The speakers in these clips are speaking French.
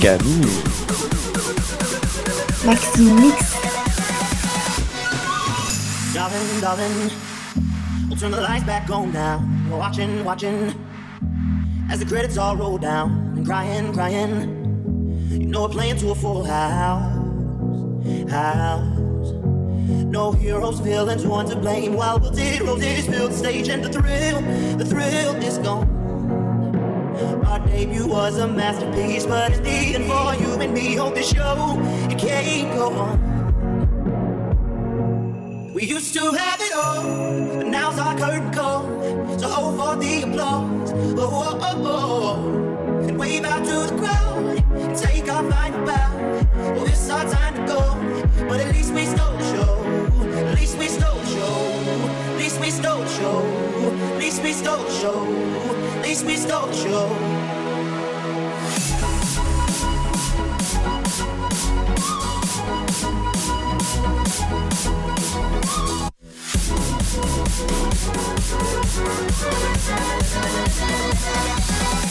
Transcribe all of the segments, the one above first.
Jusqu'à minuit. Maxime Mix. Darling, darling, we'll turn the lights back on now. We're watching, watching, as the credits all roll down and crying, crying. You know we're playing to a full house, house. No heroes, villains, one to blame. While we'll did roses fill the stage and the thrill, the thrill is gone. Our debut was a masterpiece, but it's beating for you and me. Hope this show it can't go on. We used to have it all, but now's our curtain call. So hold for the applause. Oh, oh, oh, oh, oh. And wave out to the crowd and take our final bow. Oh, it's our time to go, but at least we stole the show. At least we stole the show. At least we stole the show. At least we stole the show. At least we stole the show. Thank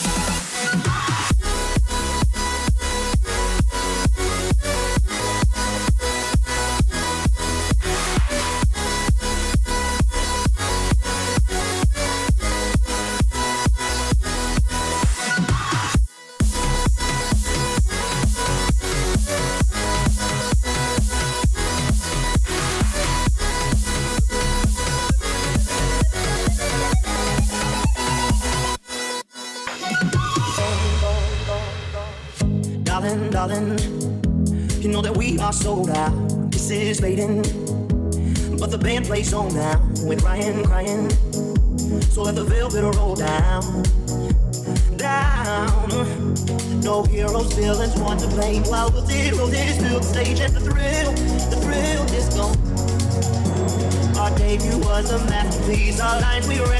you. I will zero this build stage and the thrill, the thrill is gone. Our debut was a masterpiece, our lines we read.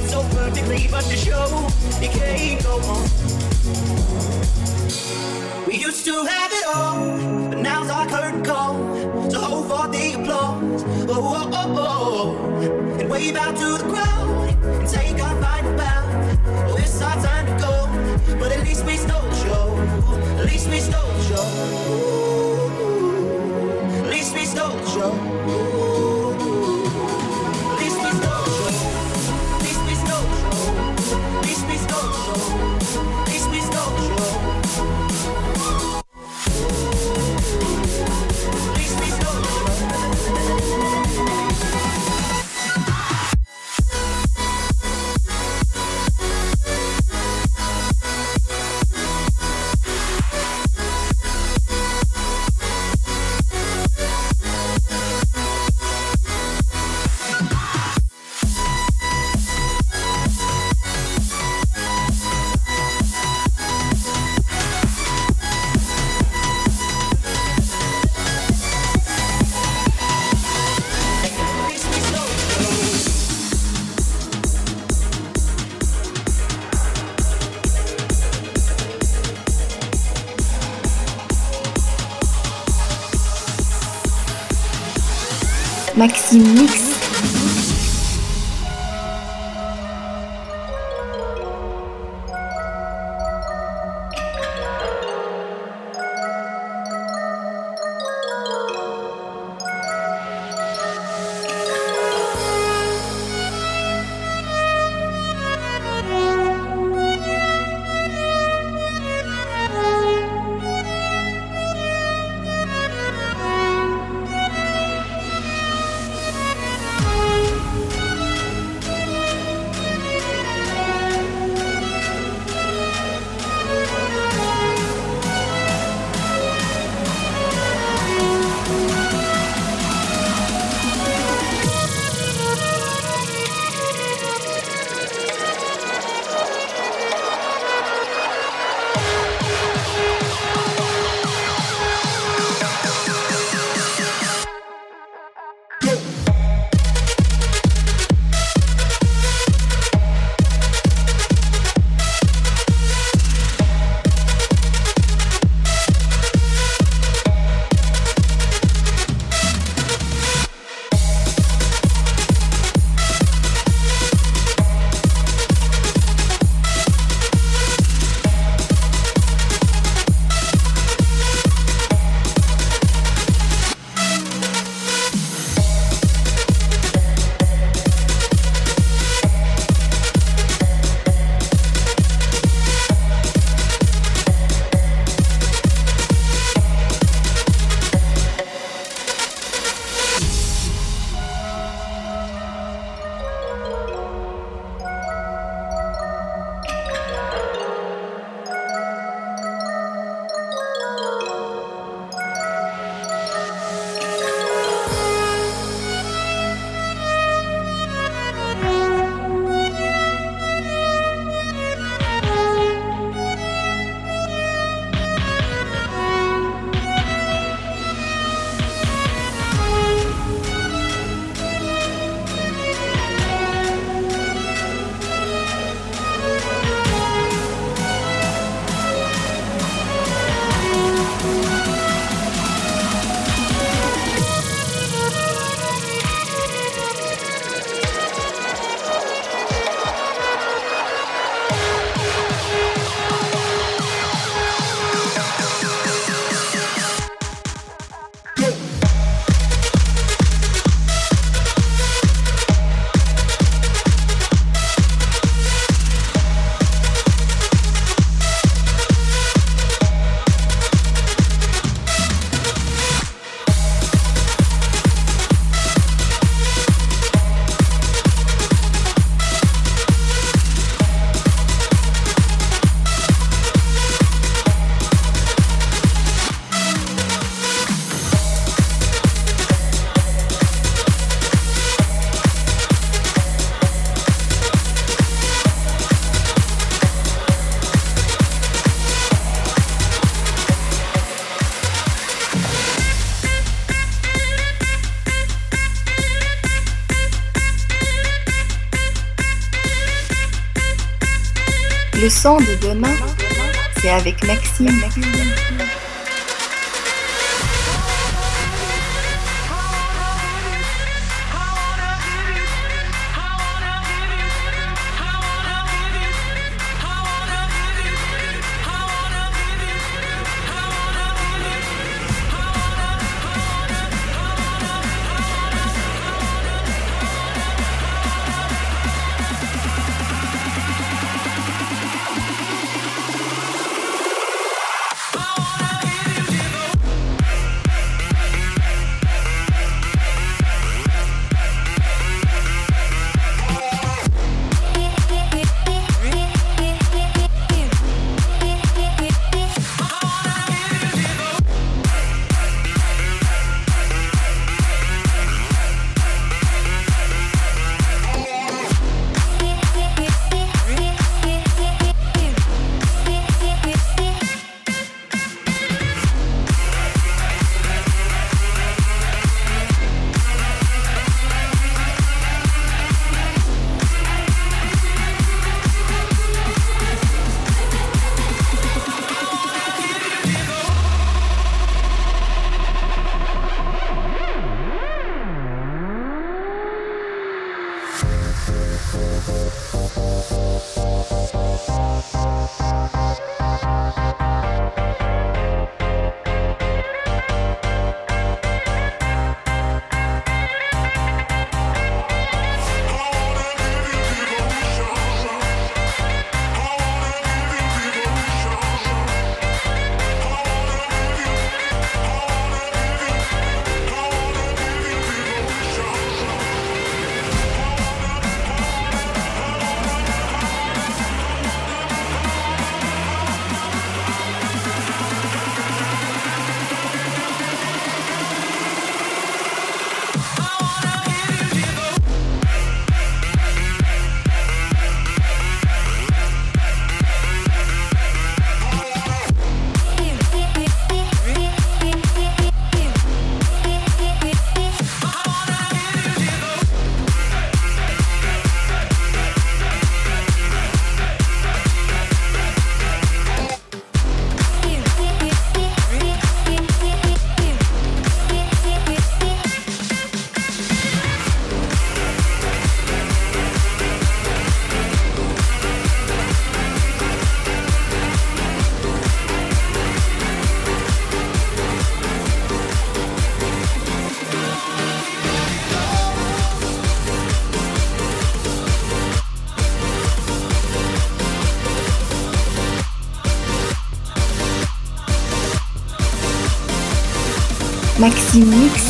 Maxime Mix. Son de demain, c'est avec Maxime. Maxime Mix.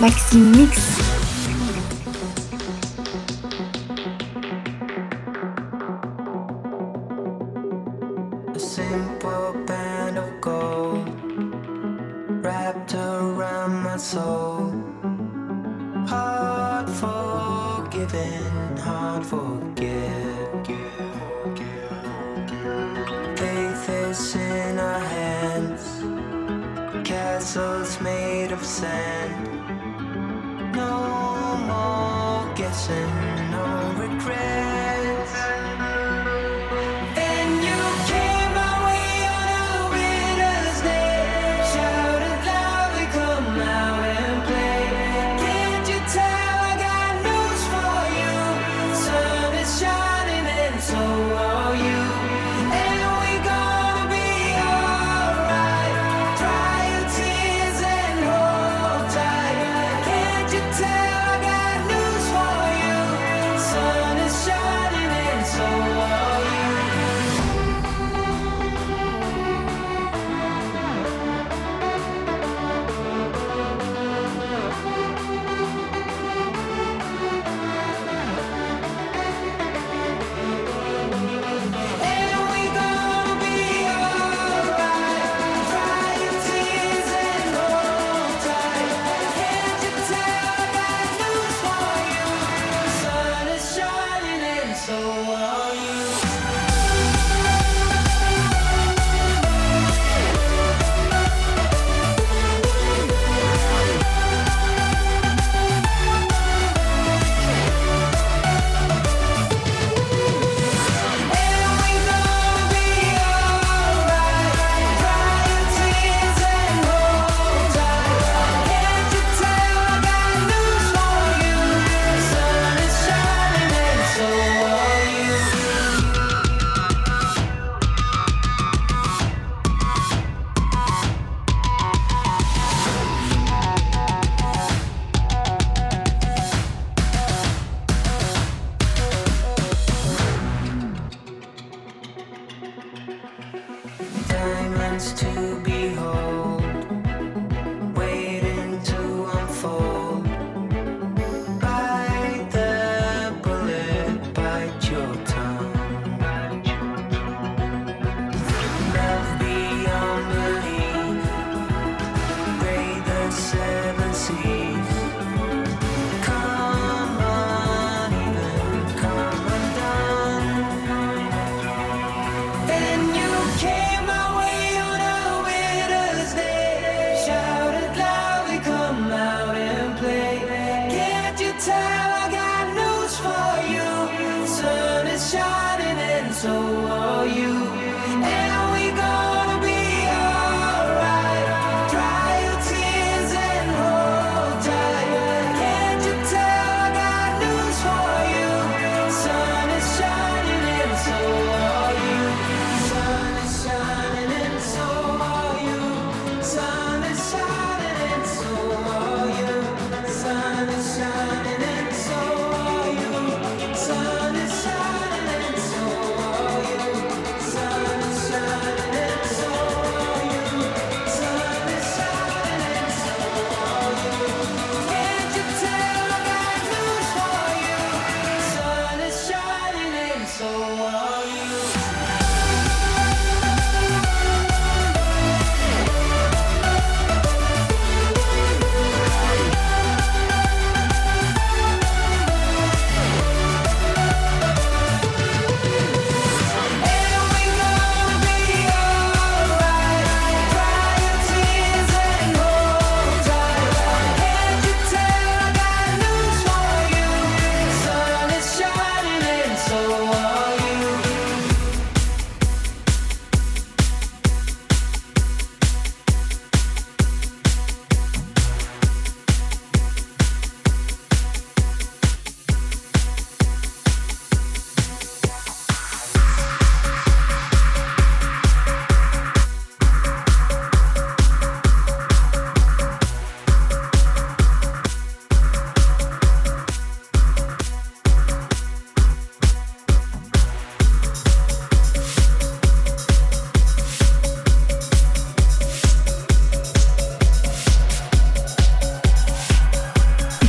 Maxime Mix.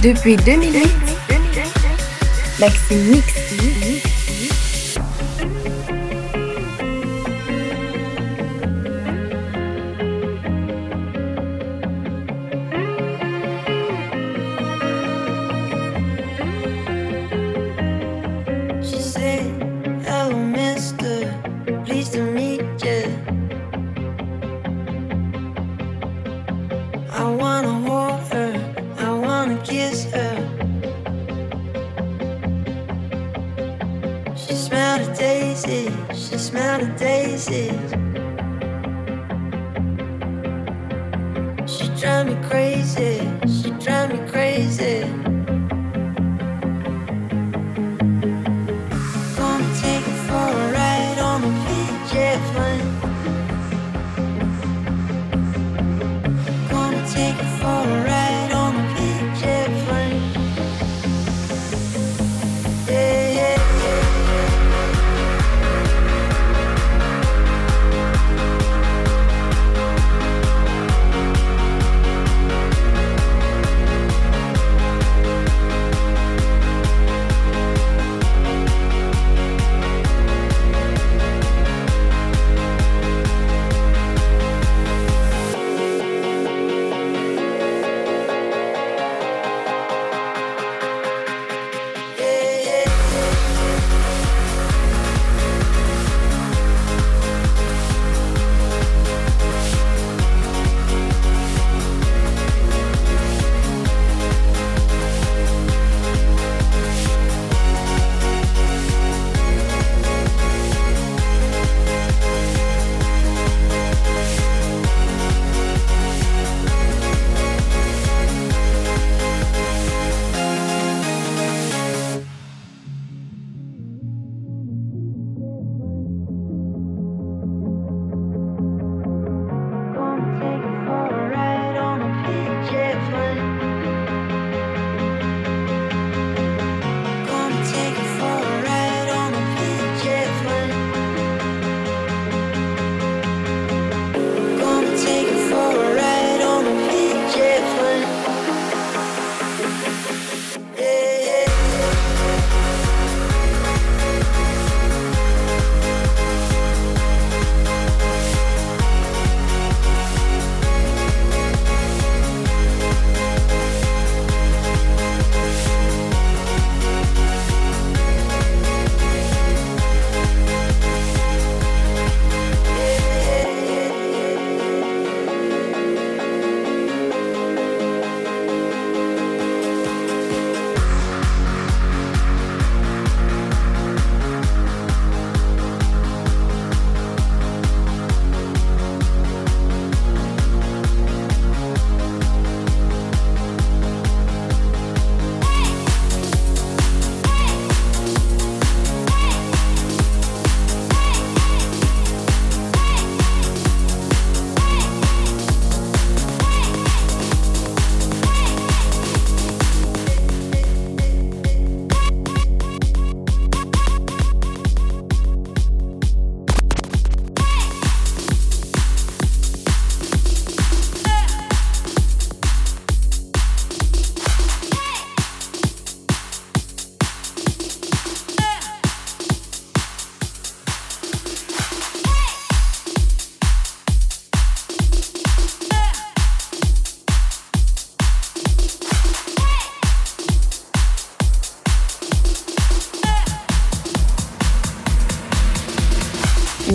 Depuis 2008, Maxime Mix.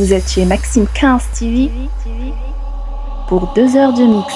Vous êtes chez Maxime 15 TV pour deux heures de mix.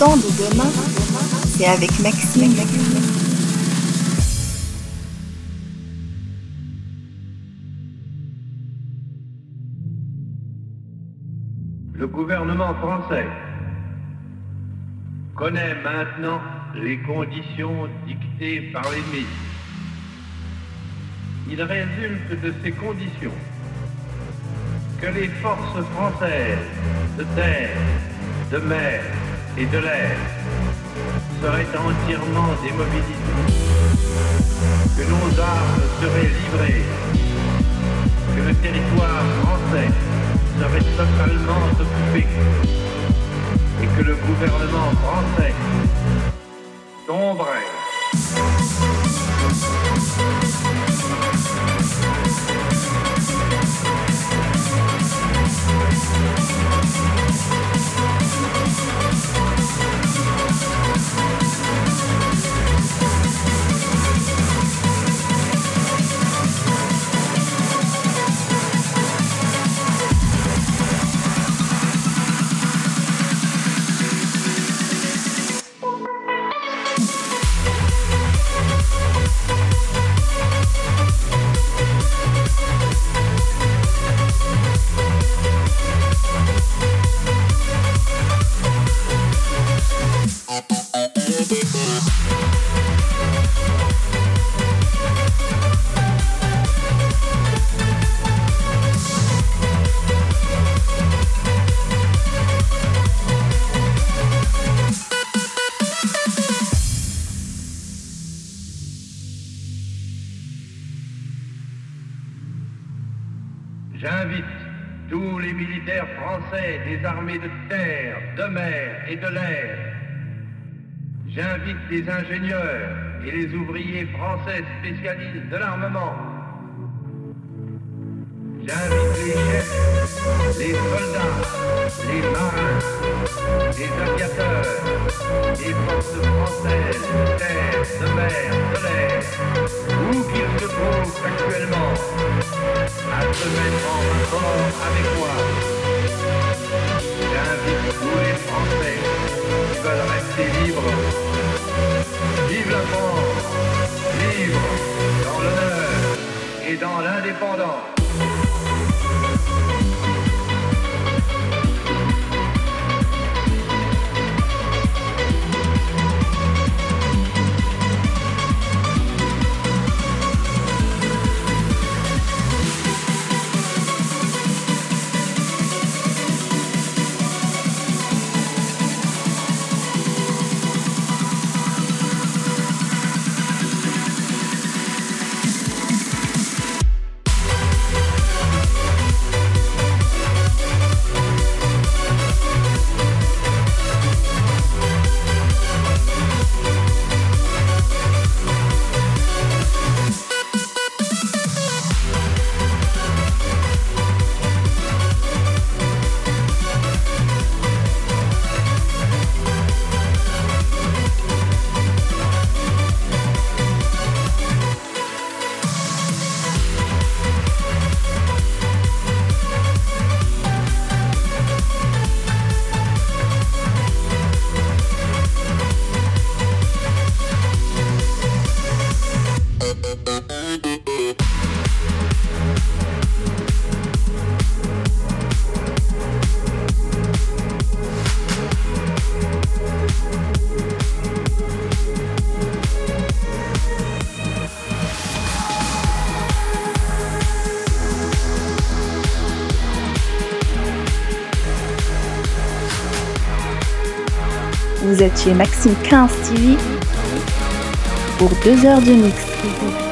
Avec Maxime. Le gouvernement français connaît maintenant les conditions dictées par l'ennemi. Il résulte de ces conditions que les forces françaises de terre, de mer et de l'air seraient entièrement démobilisées, que nos armes seraient livrées, que le territoire français serait totalement occupé. Et que le gouvernement français les ingénieurs et les ouvriers français spécialistes de l'armement. J'invite les chefs, les soldats, les marins, les aviateurs, les forces françaises de terre, de mer, de l'air, où qu'ils se trouvent actuellement, à se mettre en rapport avec moi. J'invite tous les Français qui veulent rester libres. La France, libre dans l'honneur et dans l'indépendance. Êtes chez Maxime 15 TV pour deux heures de mix.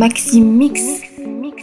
Maxi Mix. Mix.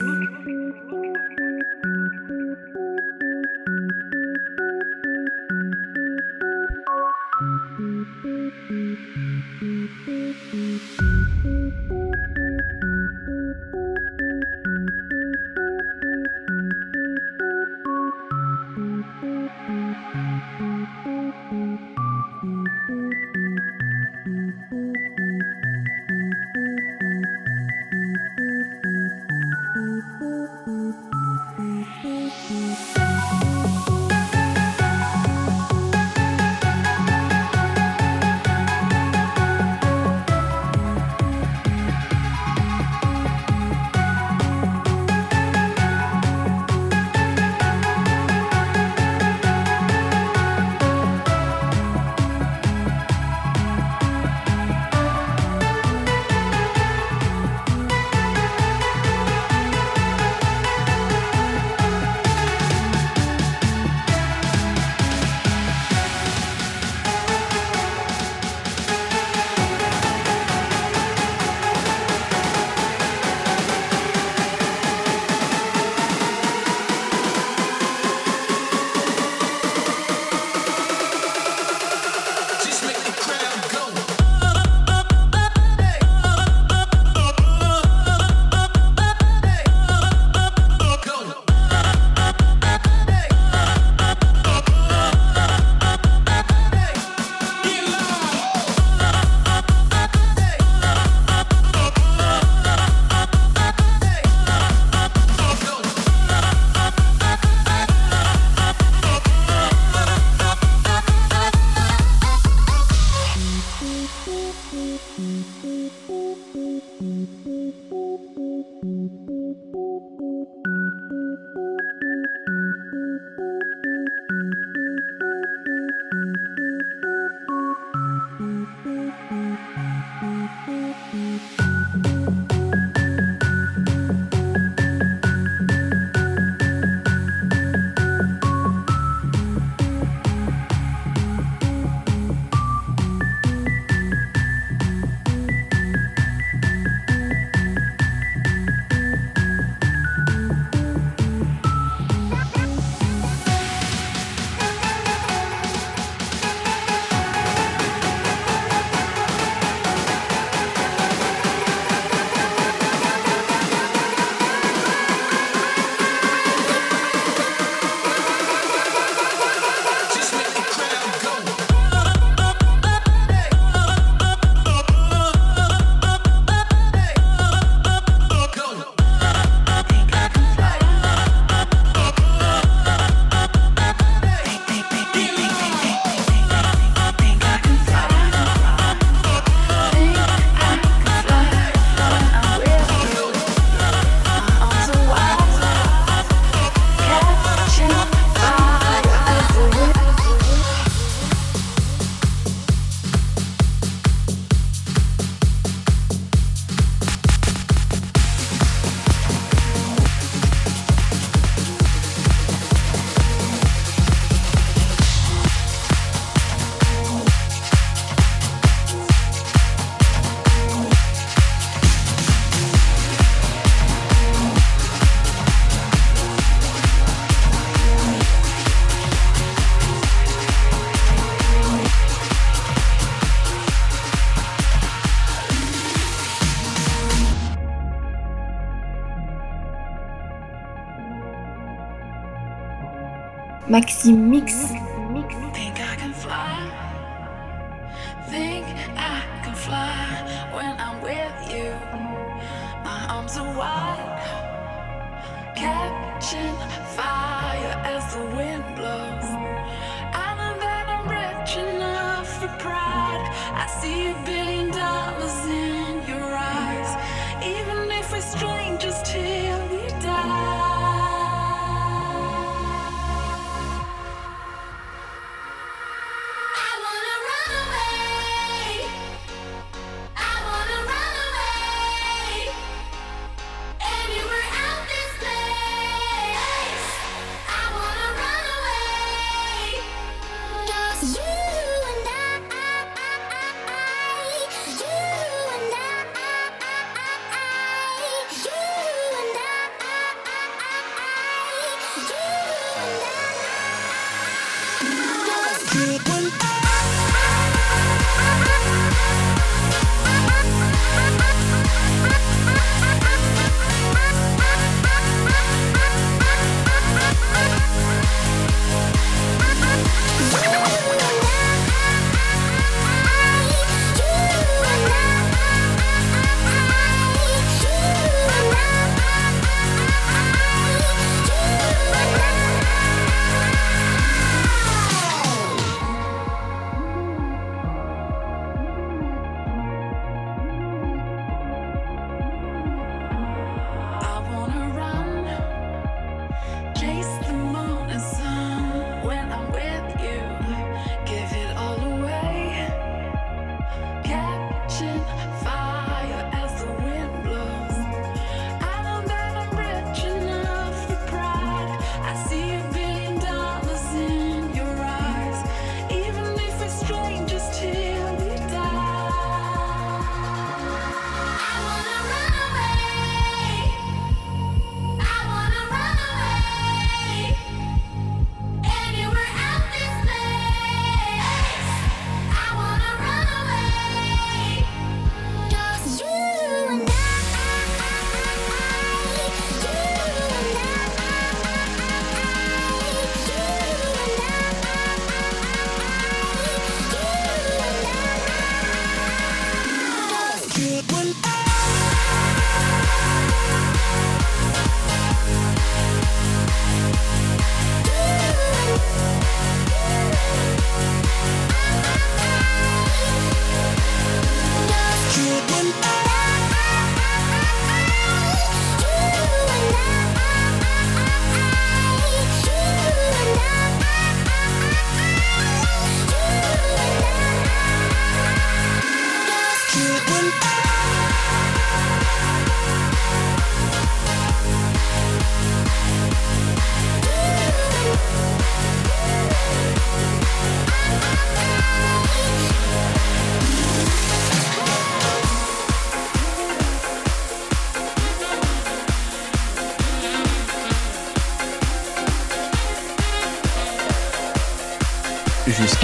Maximix.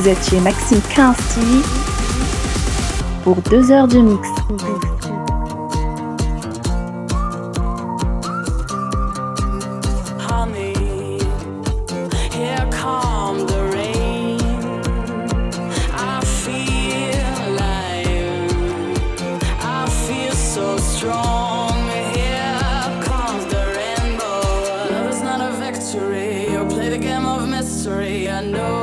Vous étiez Maxime Kinsti pour deux heures de mix. Honey here comes the rain. I feel alive. I feel so strong. Here comes the rainbow. Love is not a victory. You play the game of mystery. I know.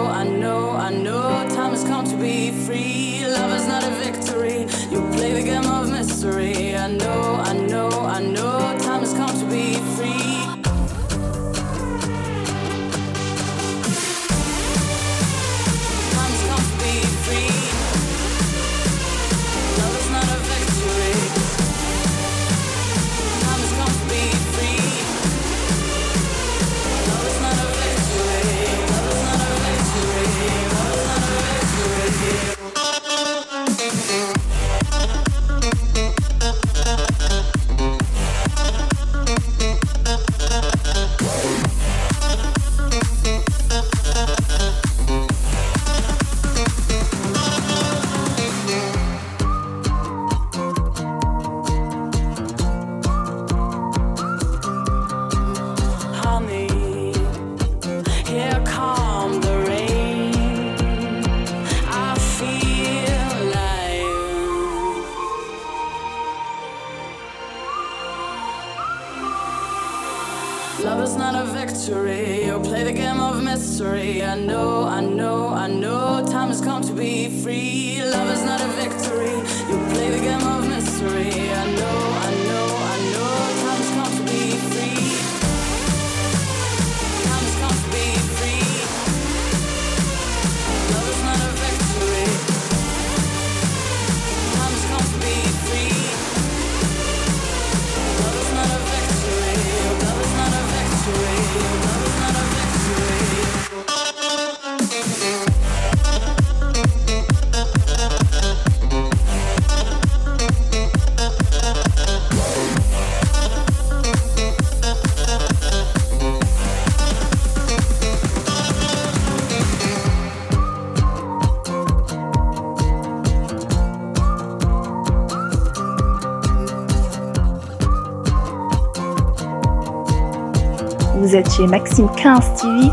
Vous êtes chez Maxime 15 TV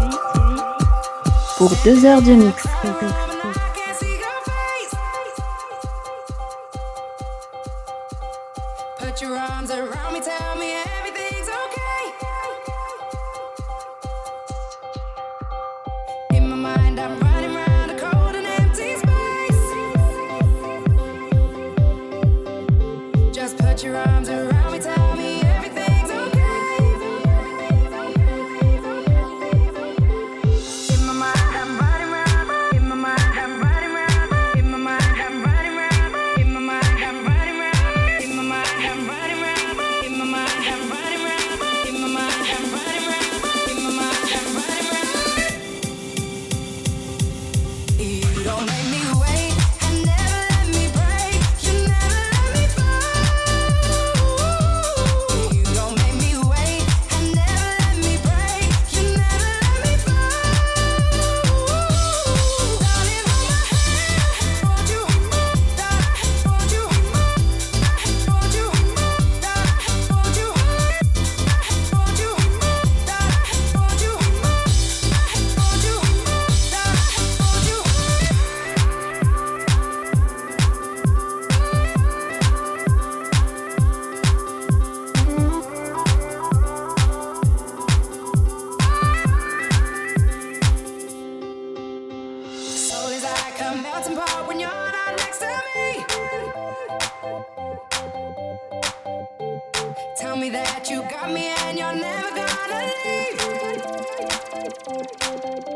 pour 2 heures de mix. Come a melting pot when you're not next to me. Tell me that you got me and you're never gonna leave.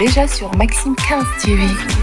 Déjà sur Maxime 15 TV.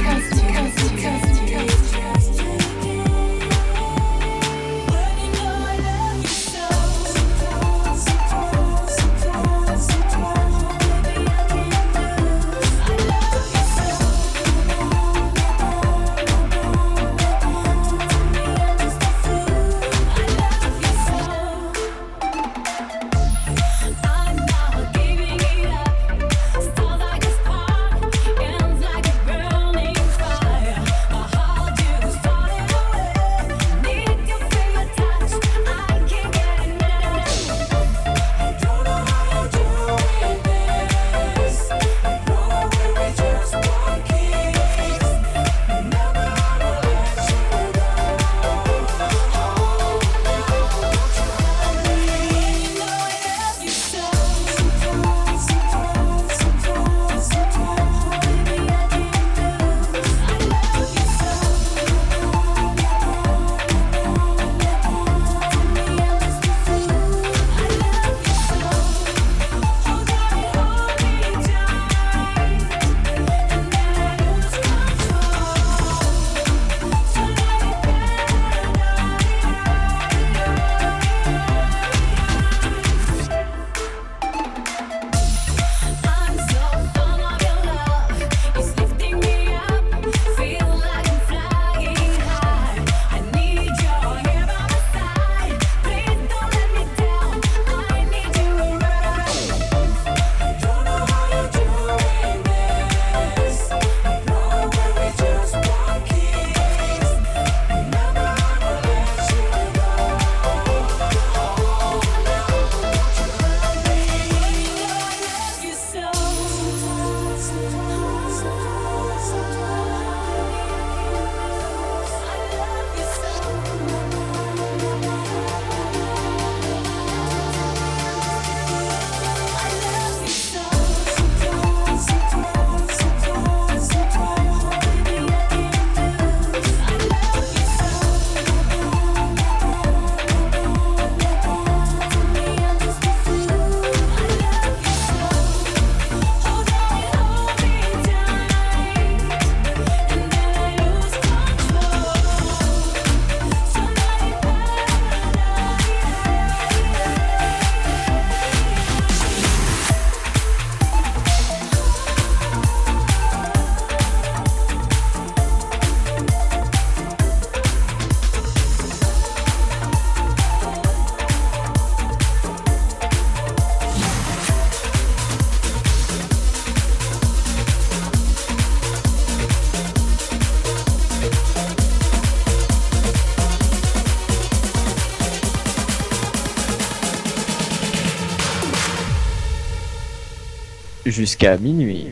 Jusqu'à minuit.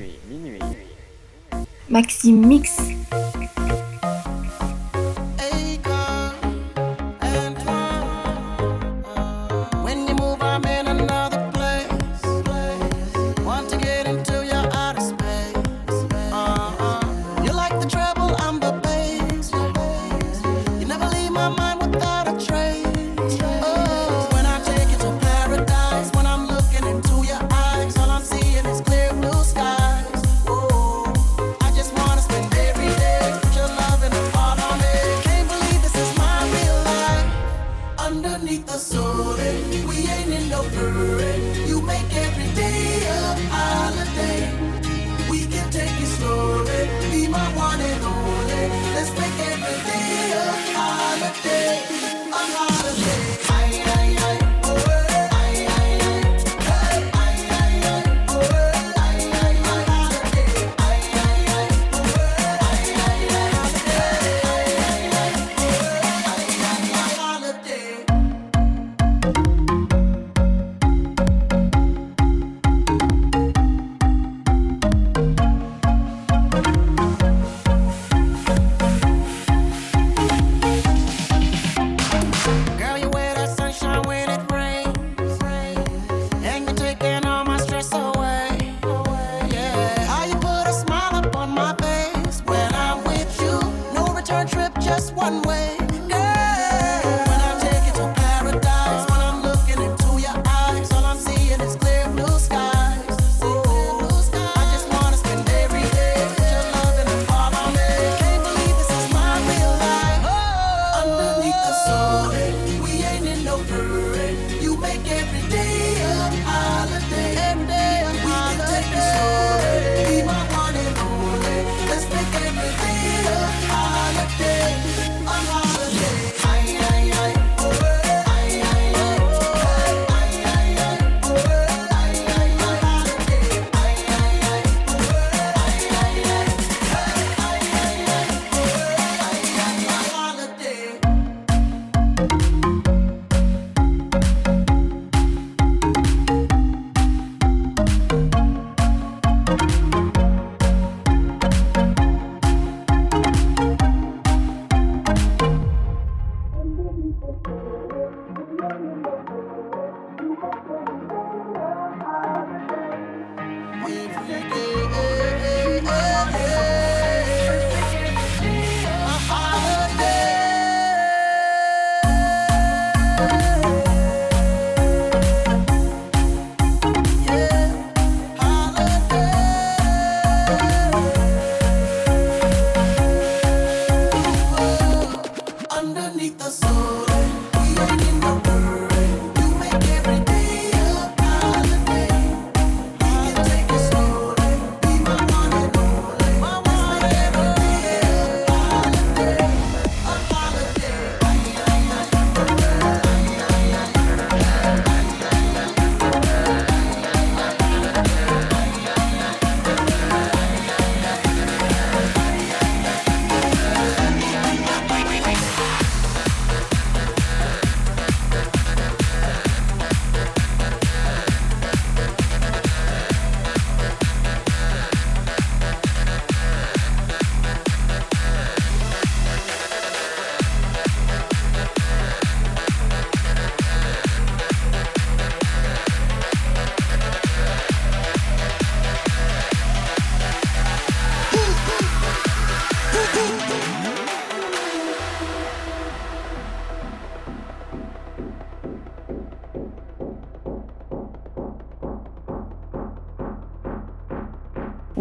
Maxime Mix.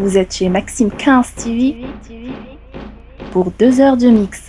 Vous êtes chez Maxime 15 TV pour deux heures de mix.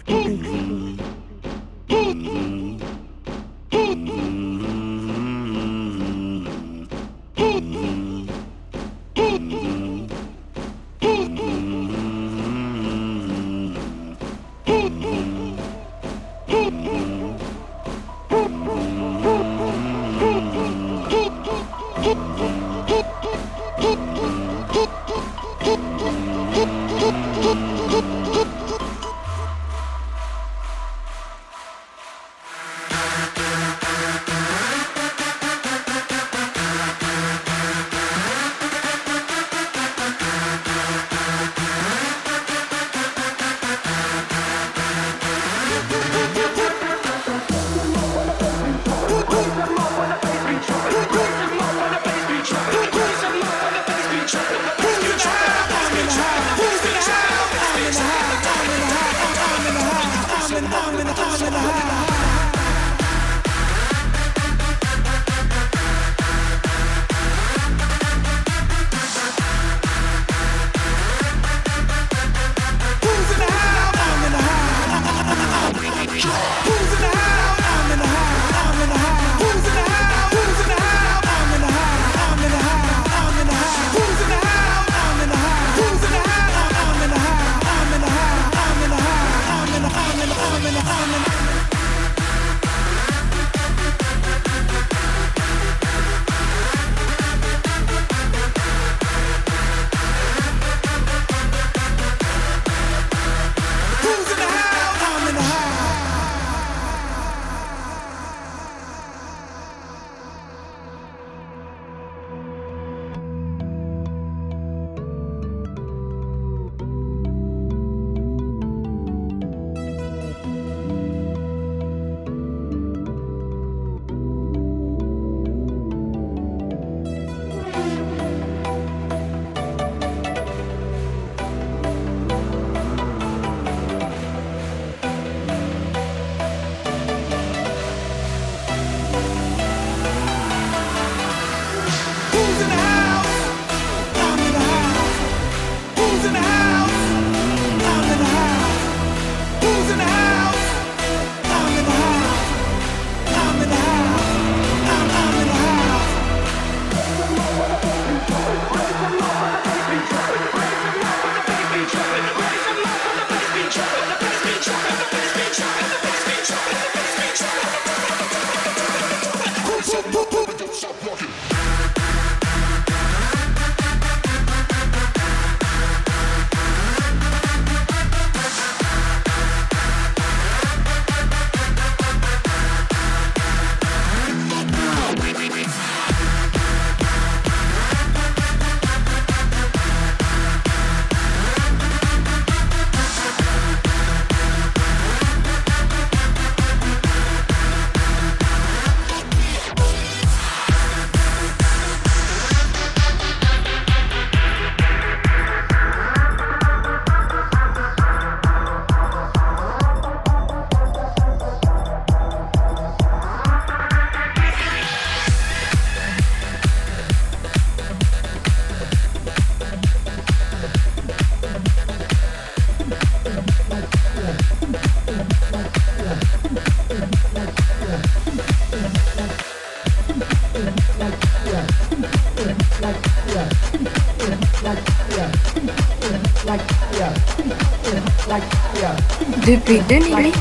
Depuis 2008,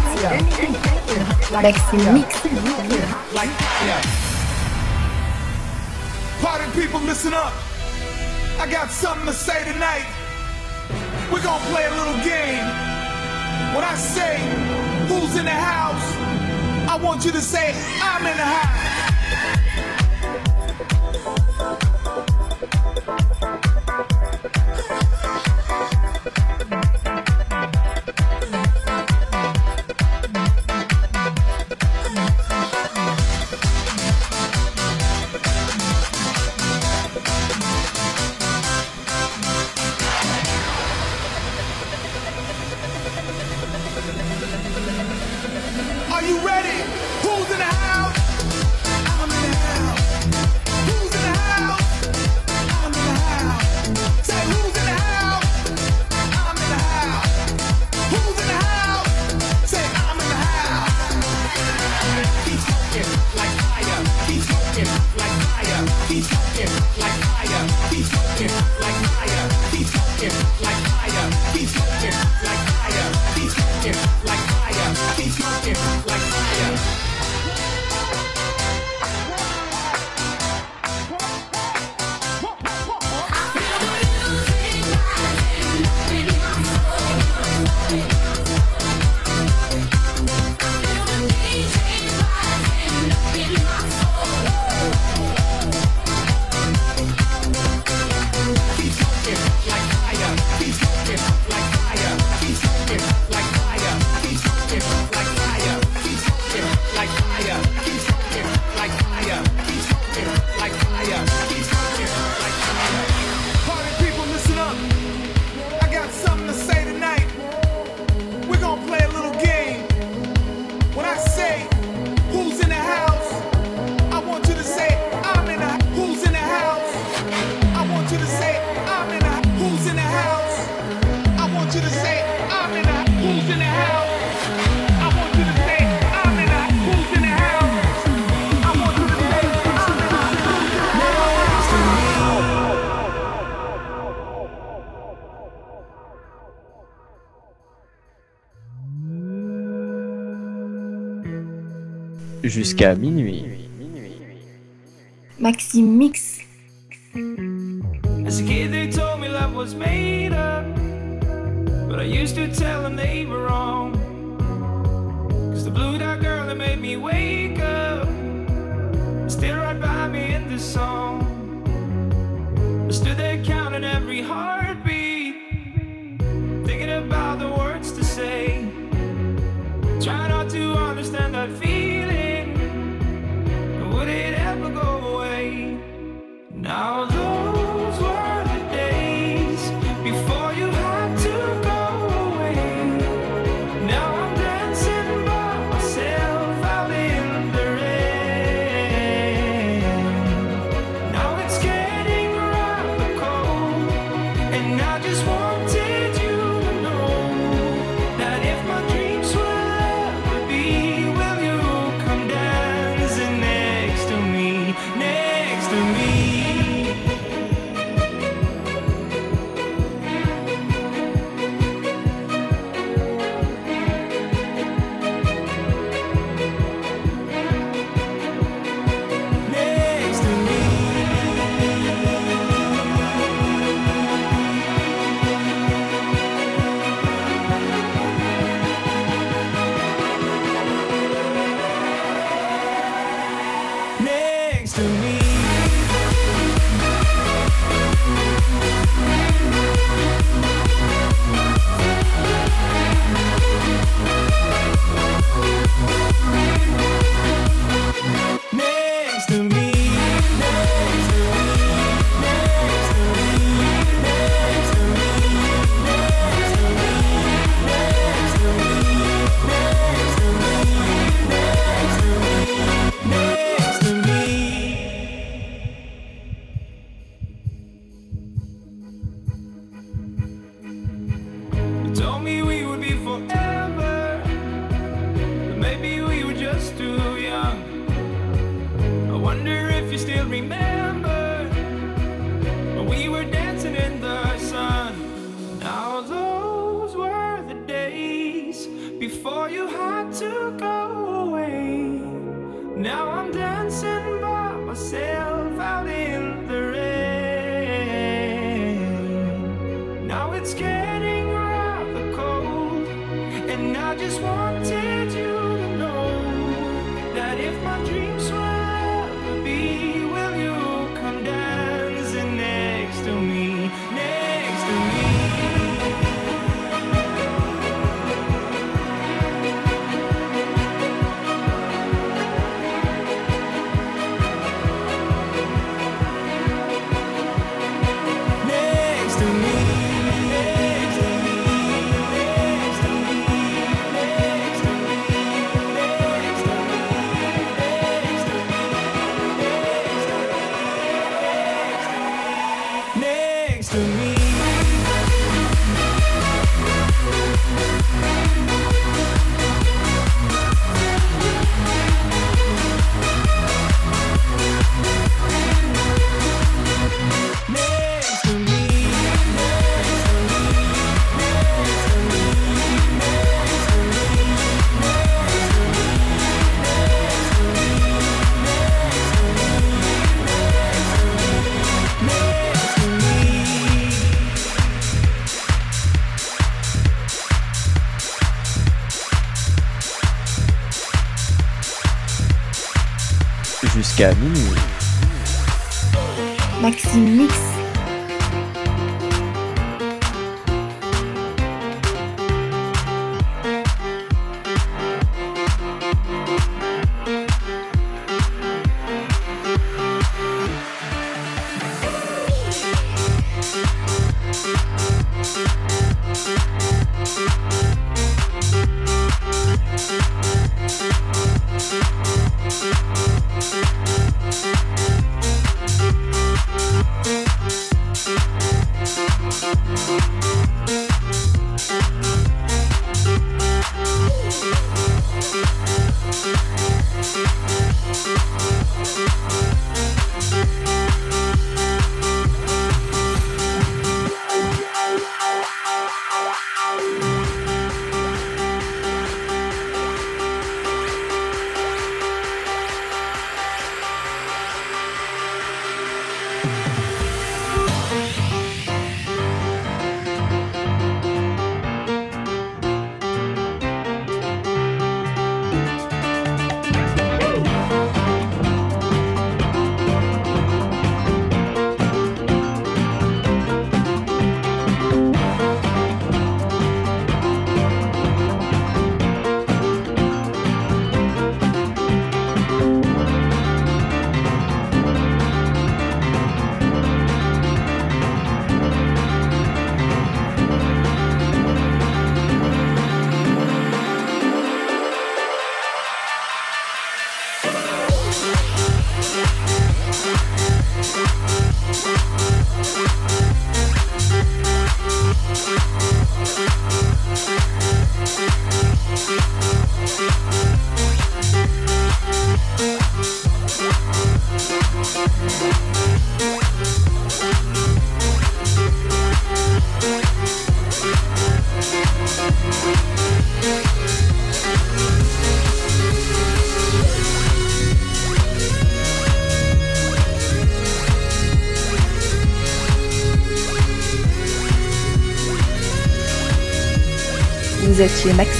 Maxime Mix. Party people, listen up. I got something to say tonight. We're gonna play a little game. When I say who's in the house, I want you to say I'm in the house. Jusqu'à minuit. Maxime Mix. As a kid, they told me love was made up. But I used to tell them they were wrong. Cause the blue dot girl that made me wake up still right by me in this song. I stood there counting every heartbeat, thinking about the words to say. Try not to understand that feeling.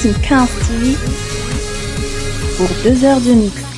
Maxime 15 TV pour deux heures de mix.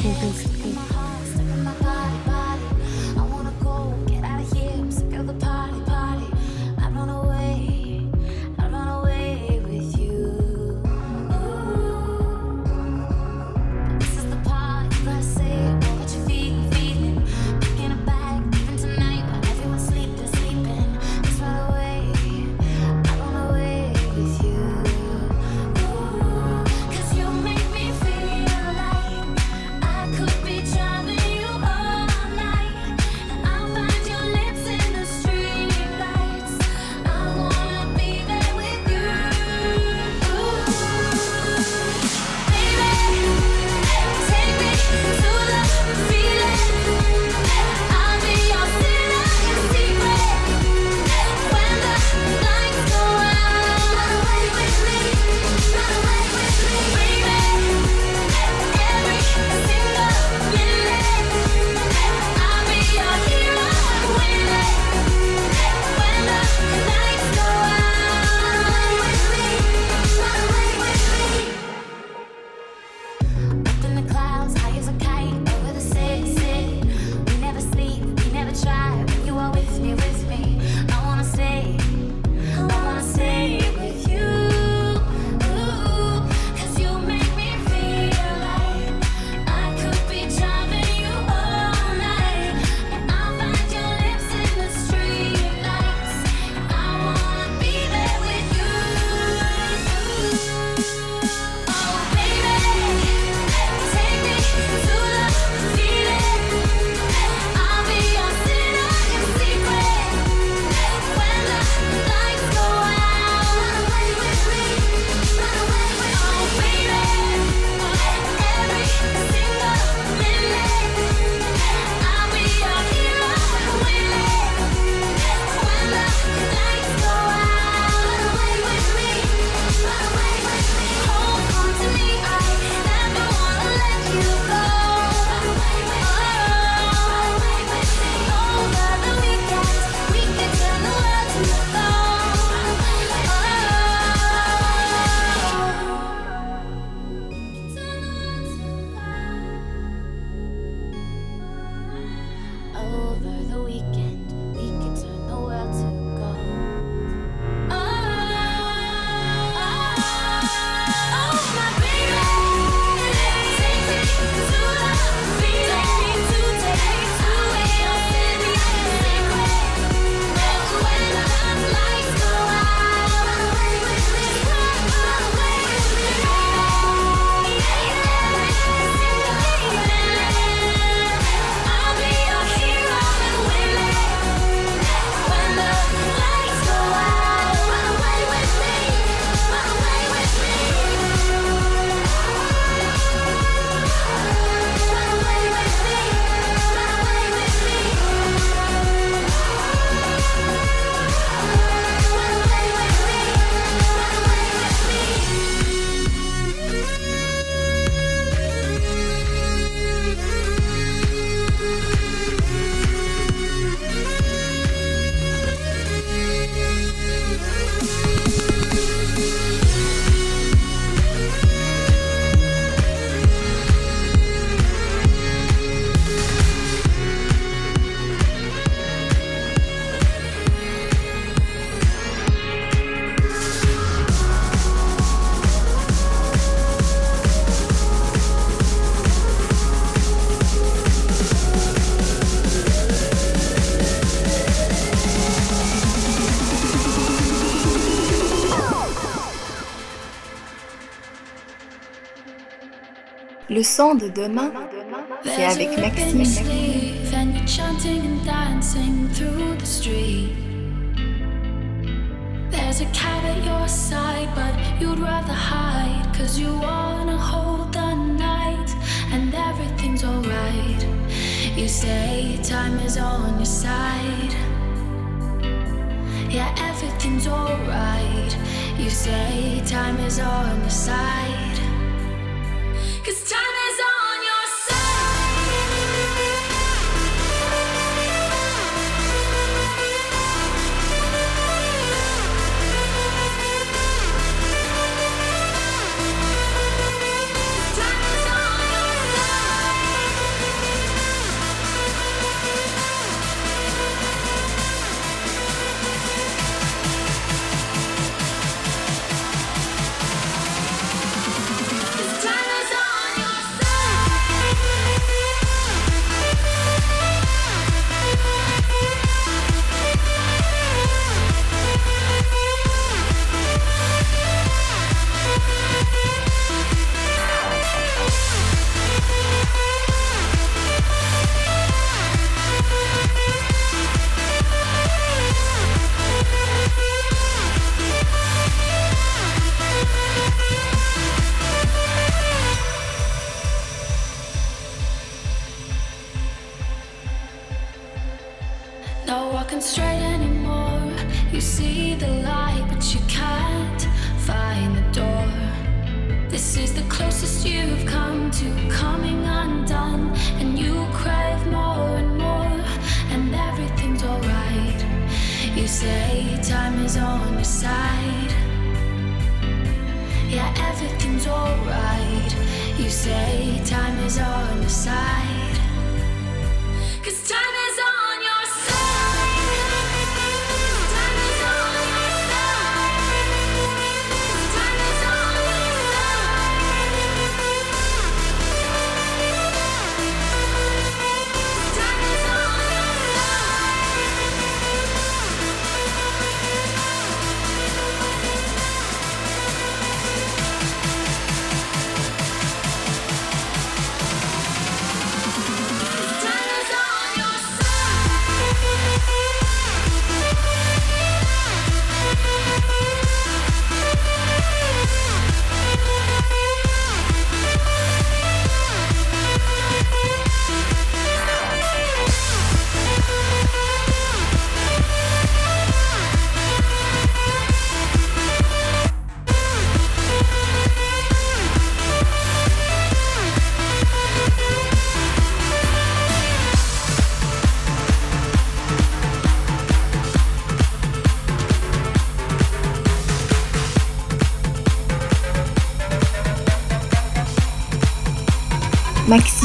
Le son de demain, c'est avec Maxime. There's a cat at your side, but you'd rather hide. Cause you wanna hold the night, and everything's alright. You say time is on your side. Yeah, everything's alright. You say time is on your side. Cause time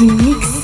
Mix.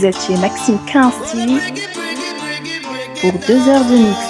vous êtes chez Maxime 15 TV pour 2 heures de mix.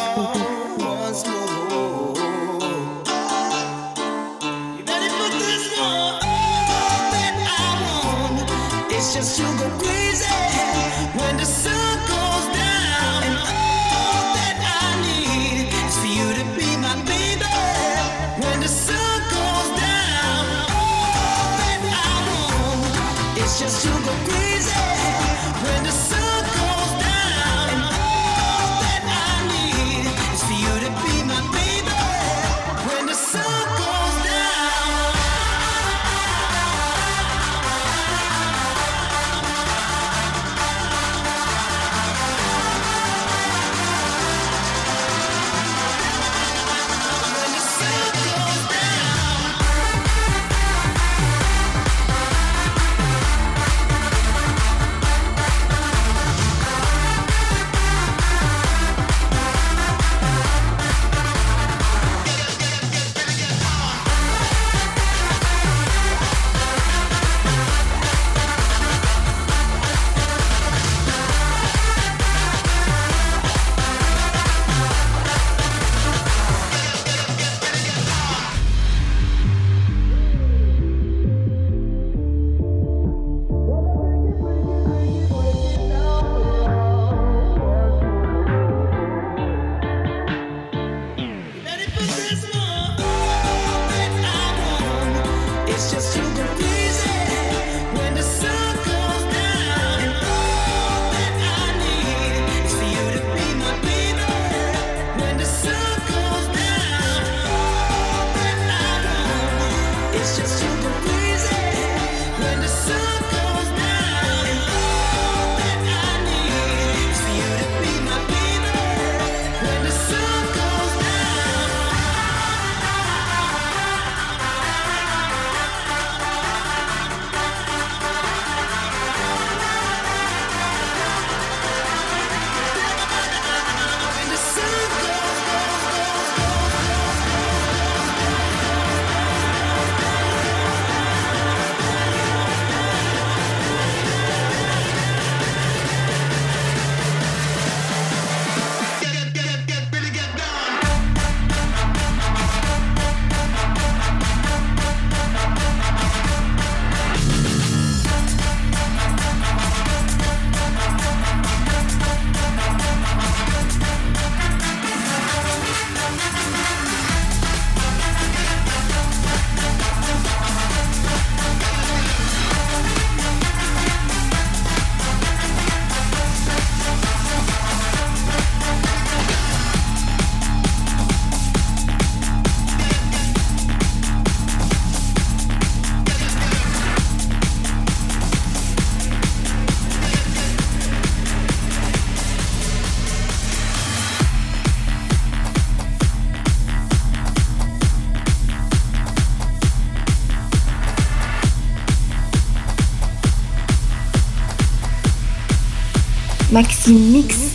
mix.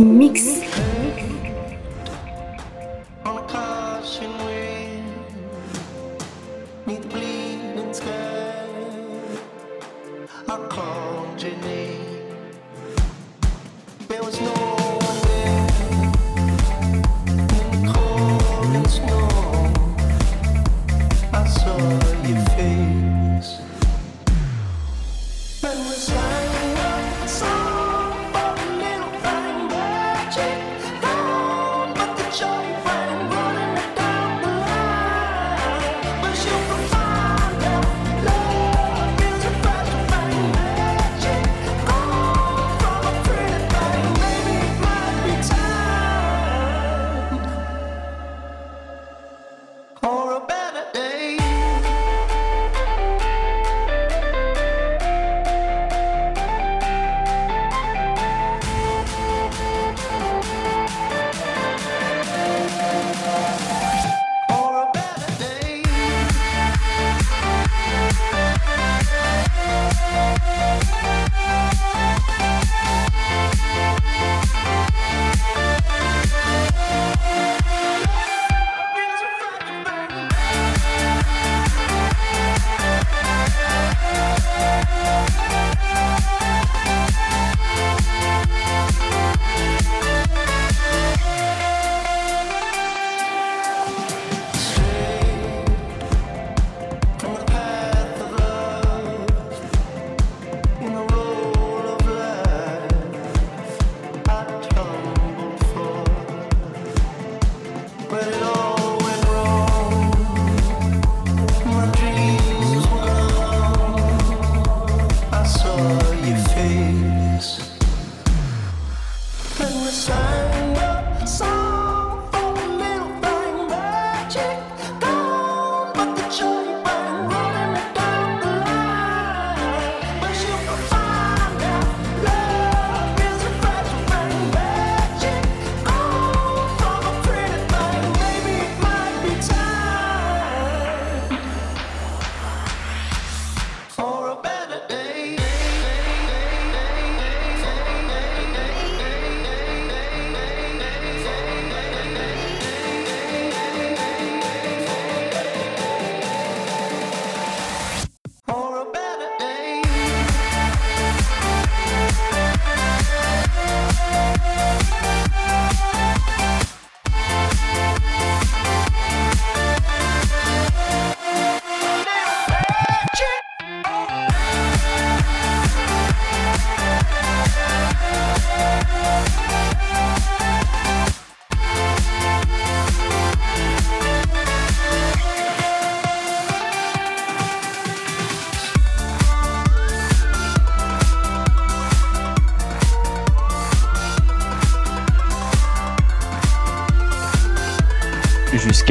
Mix.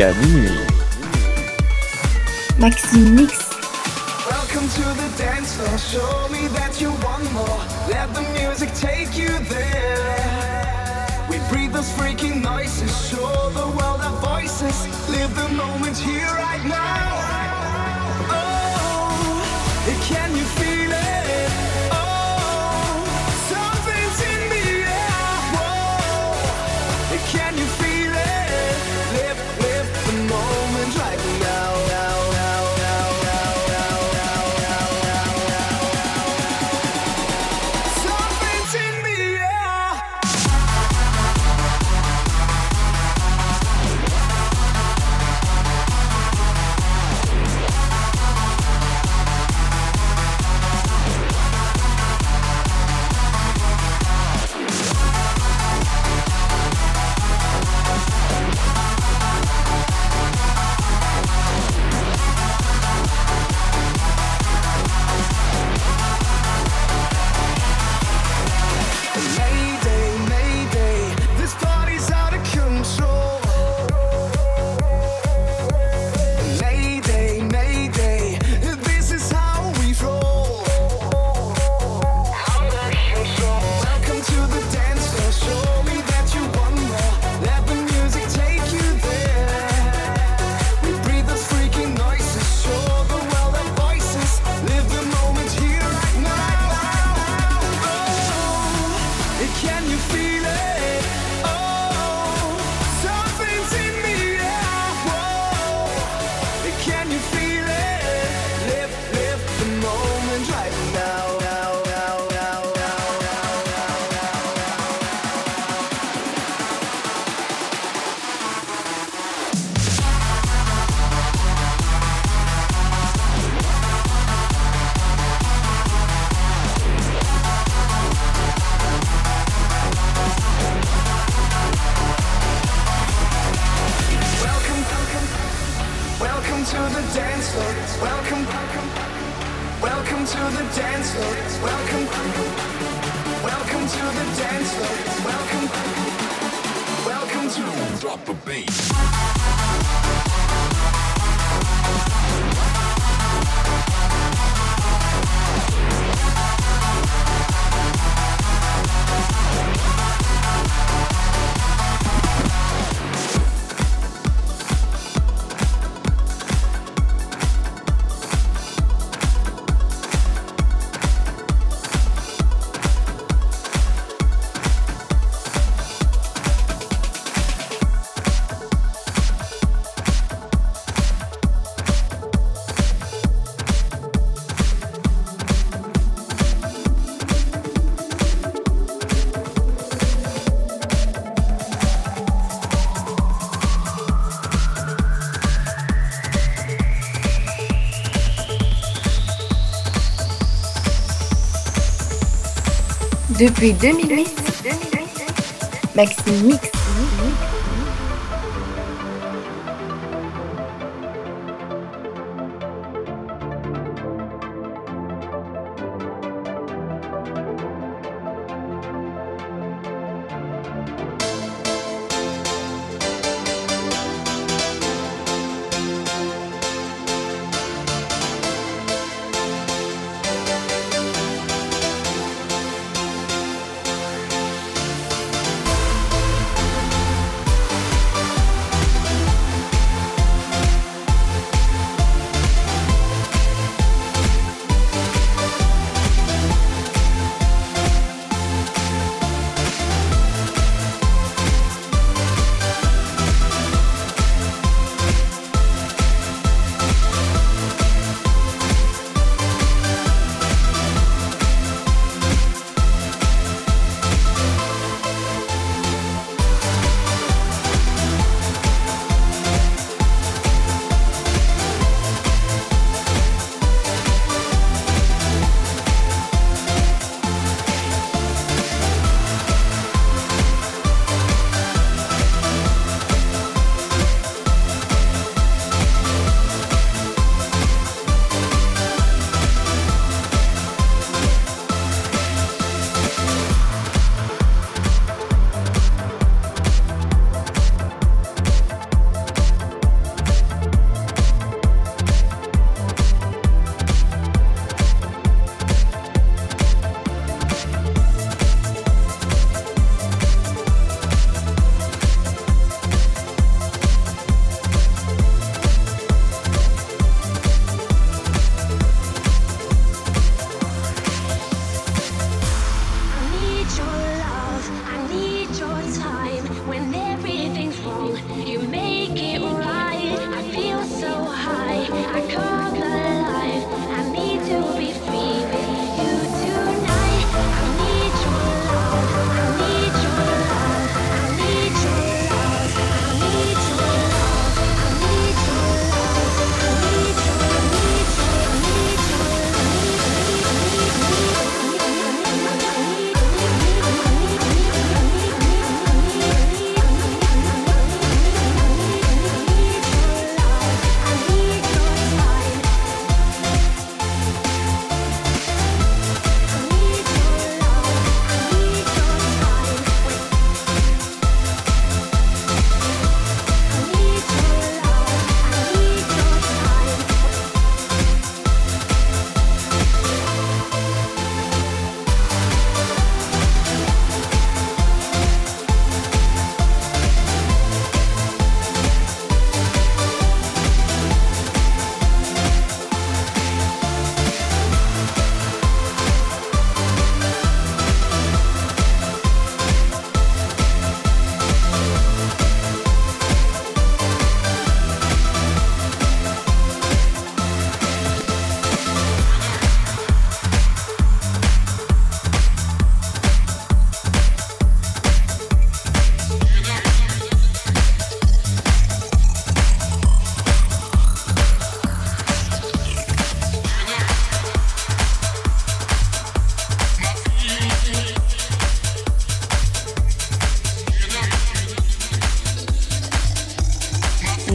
Canine Depuis 2008, Maxime Mix.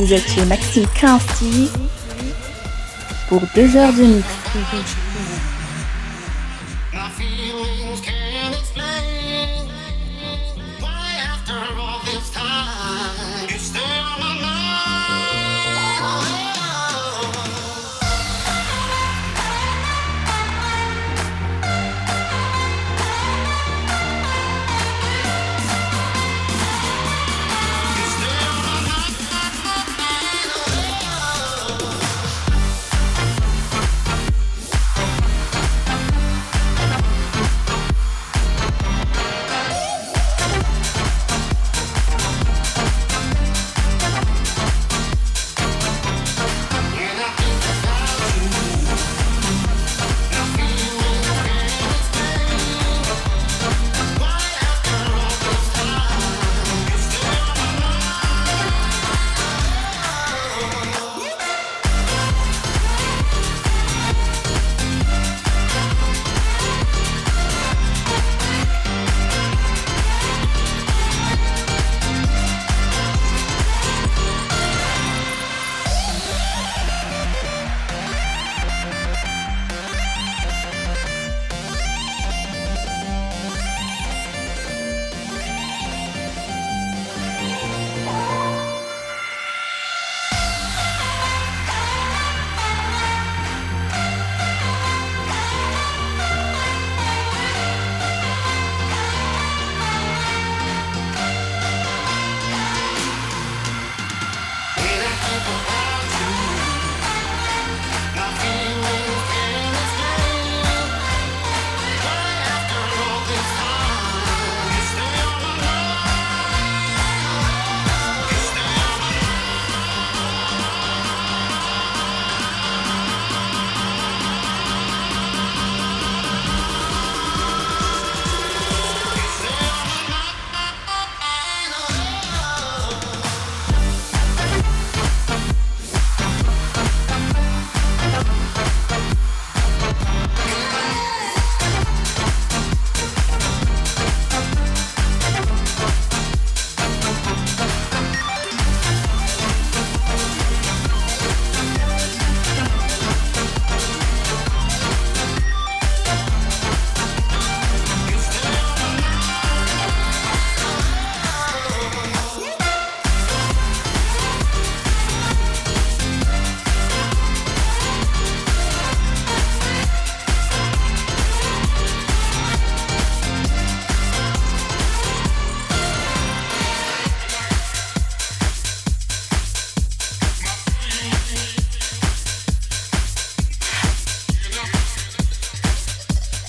Vous êtes chez Maxi Kinsti pour deux heures de mix.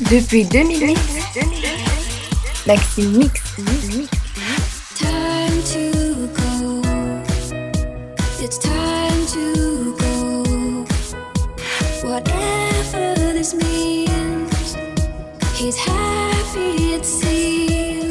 Depuis 2008, Maxime Mix. Whatever this means, he's happy it seems.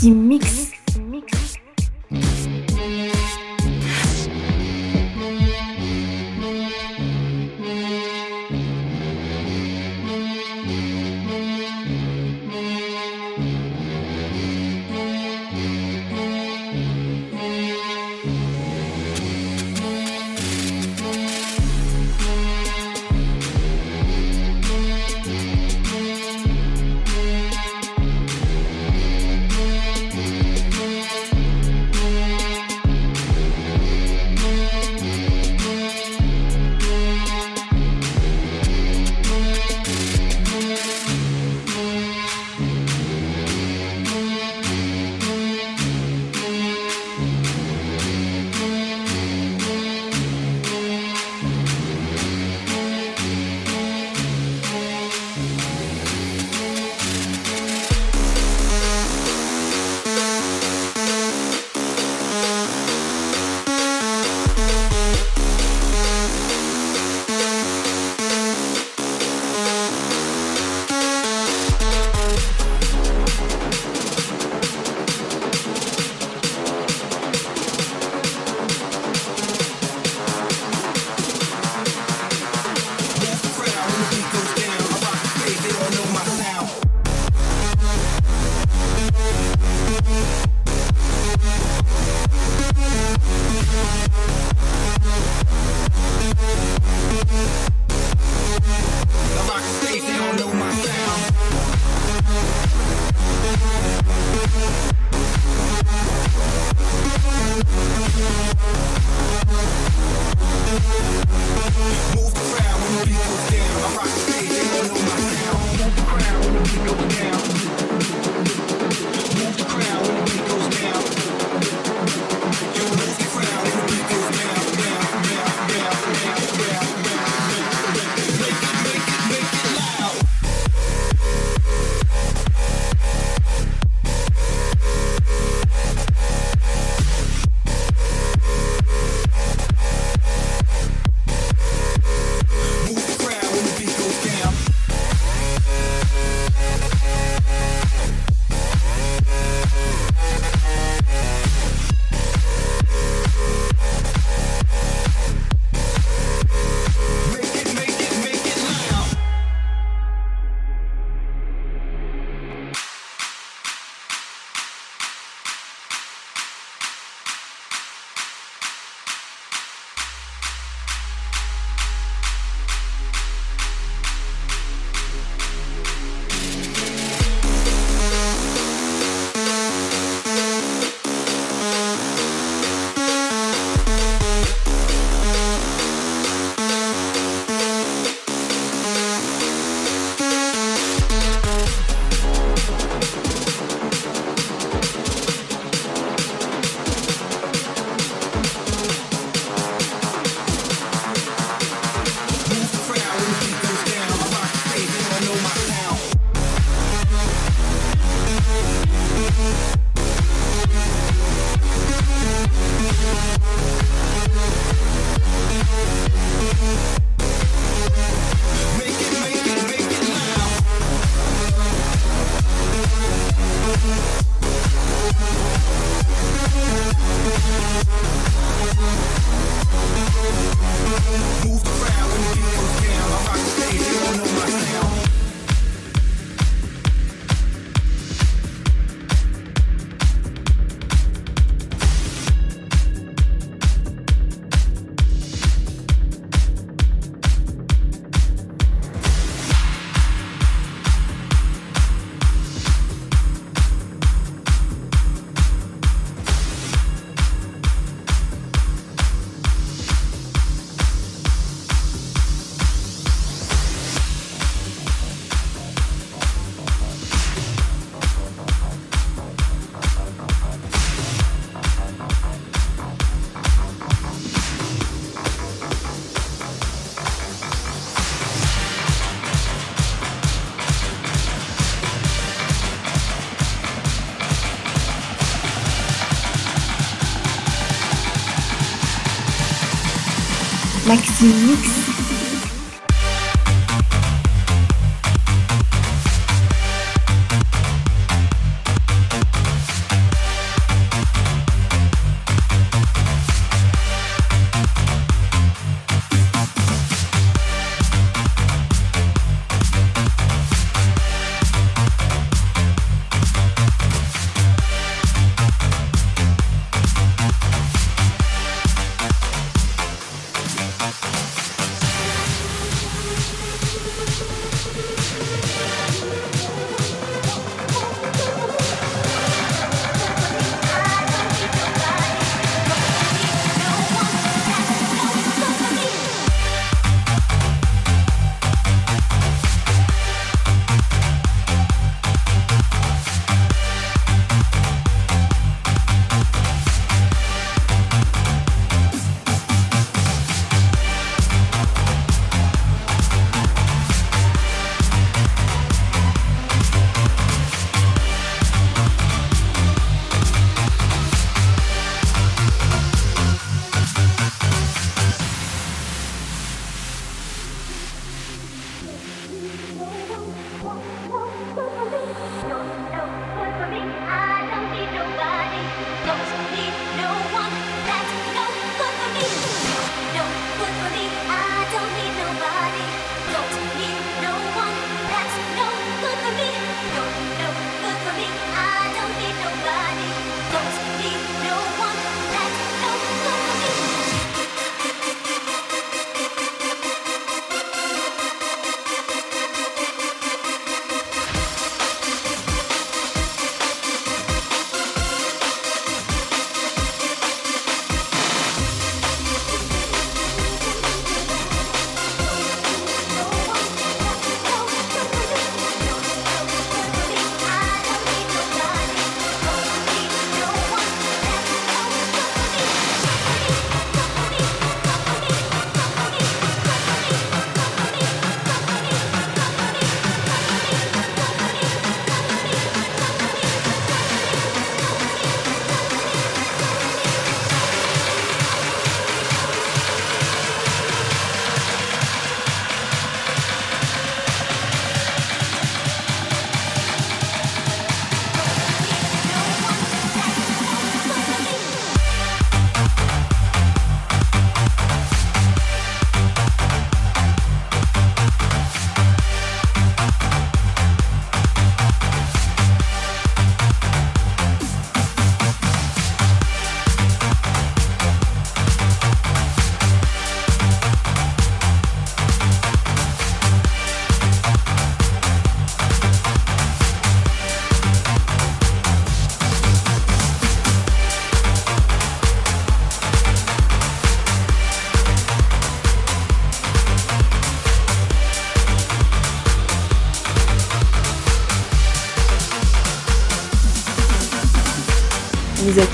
qui mixe Mix.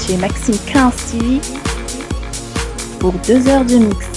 Chez Maxime 15 TV pour deux heures de mix.